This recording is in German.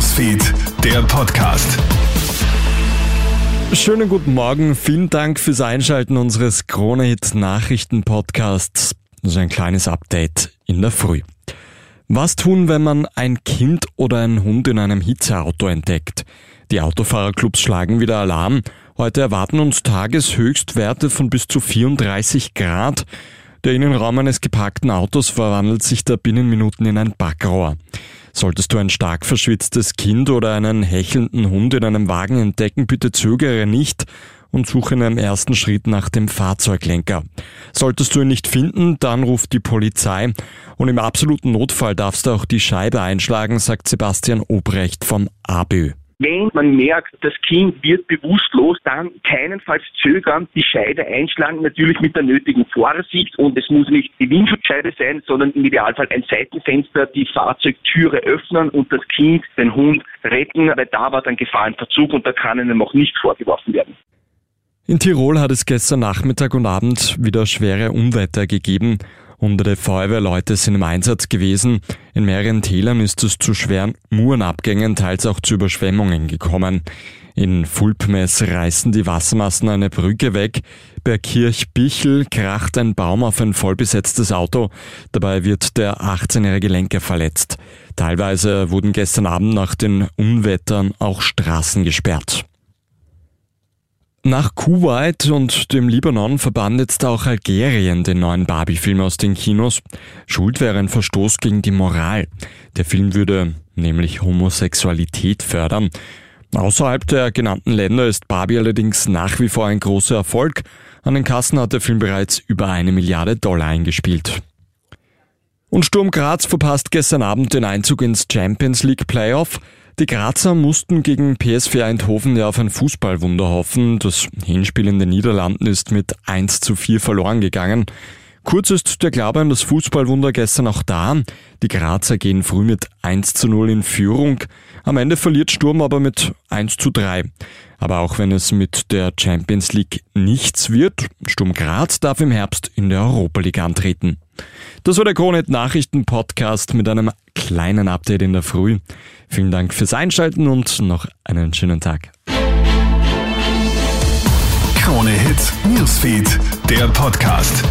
Newsfeed, der Podcast. Schönen guten Morgen, vielen Dank fürs Einschalten unseres Kronehit Nachrichten Podcasts. Das ist ein kleines Update in der Früh. Was tun, wenn man ein Kind oder einen Hund in einem Hitzeauto entdeckt? Die Autofahrerclubs schlagen wieder Alarm. Heute erwarten uns Tageshöchstwerte von bis zu 34 Grad. Der Innenraum eines geparkten Autos verwandelt sich da binnen Minuten in ein Backrohr. Solltest du ein stark verschwitztes Kind oder einen hechelnden Hund in einem Wagen entdecken, bitte zögere nicht und suche in einem ersten Schritt nach dem Fahrzeuglenker. Solltest du ihn nicht finden, dann ruf die Polizei und im absoluten Notfall darfst du auch die Scheibe einschlagen, sagt Sebastian Obrecht vom ABÖ. Wenn man merkt, das Kind wird bewusstlos, dann keinenfalls zögern, die Scheibe einschlagen, natürlich mit der nötigen Vorsicht und es muss nicht die Windschutzscheibe sein, sondern im Idealfall ein Seitenfenster, die Fahrzeugtüre öffnen und das Kind, den Hund retten, weil da war dann Gefahr im Verzug und da kann einem auch nicht vorgeworfen werden. In Tirol hat es gestern Nachmittag und Abend wieder schwere Unwetter gegeben. Hunderte Feuerwehrleute sind im Einsatz gewesen. In mehreren Tälern ist es zu schweren Murenabgängen, teils auch zu Überschwemmungen gekommen. In Fulpmes reißen die Wassermassen eine Brücke weg. Bei Kirchbichel kracht ein Baum auf ein vollbesetztes Auto. Dabei wird der 18-jährige Lenker verletzt. Teilweise wurden gestern Abend nach den Unwettern auch Straßen gesperrt. Nach Kuwait und dem Libanon verbannt jetzt auch Algerien den neuen Barbie-Film aus den Kinos. Schuld wäre ein Verstoß gegen die Moral. Der Film würde nämlich Homosexualität fördern. Außerhalb der genannten Länder ist Barbie allerdings nach wie vor ein großer Erfolg. An den Kassen hat der Film bereits über eine Milliarde Dollar eingespielt. Und Sturm Graz verpasst gestern Abend den Einzug ins Champions League Playoff. Die Grazer mussten gegen PSV Eindhoven ja auf ein Fußballwunder hoffen. Das Hinspiel in den Niederlanden ist mit 1 zu 4 verloren gegangen. Kurz ist der Glaube an das Fußballwunder gestern auch da. Die Grazer gehen früh mit 1 zu 0 in Führung. Am Ende verliert Sturm aber mit 1 zu 3. Aber auch wenn es mit der Champions League nichts wird, Sturm Graz darf im Herbst in der Europa League antreten. Das war der Kronet Nachrichten Podcast mit einem kleinen Update in der Früh. Vielen Dank fürs Einschalten und noch einen schönen Tag. Krone Hits, Newsfeed, der Podcast.